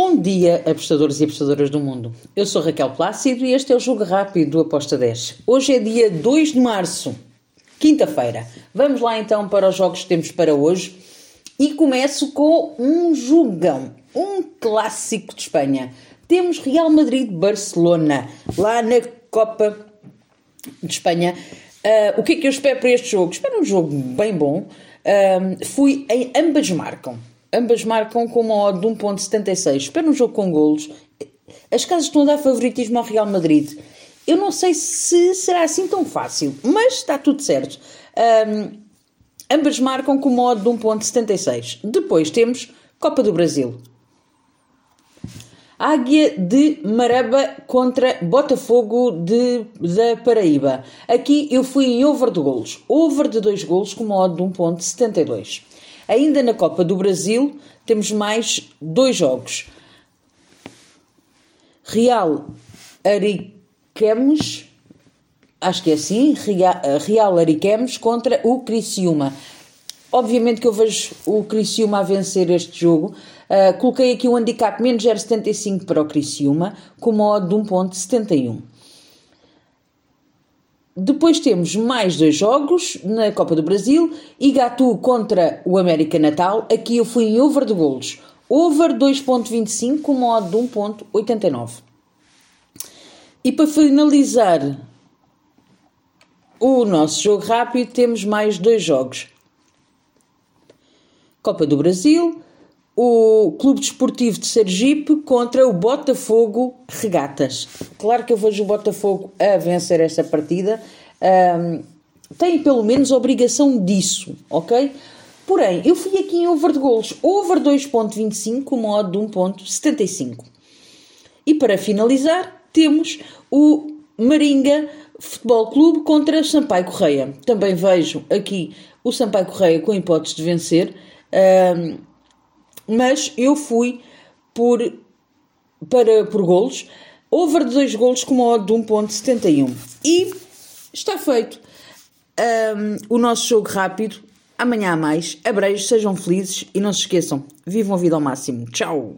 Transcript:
Bom dia, apostadores e apostadoras do mundo. Eu sou Raquel Plácido e este é o Jogo Rápido do Aposta 10. Hoje é dia 2 de março, quinta-feira. Vamos lá então para os jogos que temos para hoje e começo com um jogão, um clássico de Espanha. Temos Real Madrid-Barcelona, lá na Copa de Espanha. Uh, o que é que eu espero para este jogo? Espero um jogo bem bom. Uh, fui em ambas marcam ambas marcam com uma odd de 1.76. Espero um jogo com golos. As casas estão a dar favoritismo ao Real Madrid. Eu não sei se será assim tão fácil, mas está tudo certo. Um, ambas marcam com uma odd de 1.76. Depois temos Copa do Brasil. Águia de Maraba contra Botafogo de, da Paraíba. Aqui eu fui em over de golos. Over de 2 golos com uma odd de 1.72. Ainda na Copa do Brasil, temos mais dois jogos. Real Ariquemes, acho que é assim, Real Ariquemes contra o Criciúma. Obviamente que eu vejo o Criciúma a vencer este jogo. Uh, coloquei aqui o handicap menos 0,75 para o Criciúma, com uma odd de 1,71. Depois temos mais dois jogos na Copa do Brasil. Igatu contra o América Natal. Aqui eu fui em over de golos. Over 2.25 com modo de 1.89. E para finalizar o nosso jogo rápido, temos mais dois jogos. Copa do Brasil, o Clube Desportivo de Sergipe contra o Botafogo Regatas. Claro que eu vejo o Botafogo a vencer esta partida. Um, tem pelo menos obrigação disso, ok? Porém, eu fui aqui em over de golos. Over 2.25, modo de 1.75. E para finalizar, temos o Maringa Futebol Clube contra Sampaio Correia. Também vejo aqui o Sampaio Correia com hipótese de vencer. Um, mas eu fui por, para, por golos, over de 2 golos com uma odd de 1.71. E está feito um, o nosso jogo rápido. Amanhã há mais. Abreijos, sejam felizes e não se esqueçam, vivam a vida ao máximo. Tchau!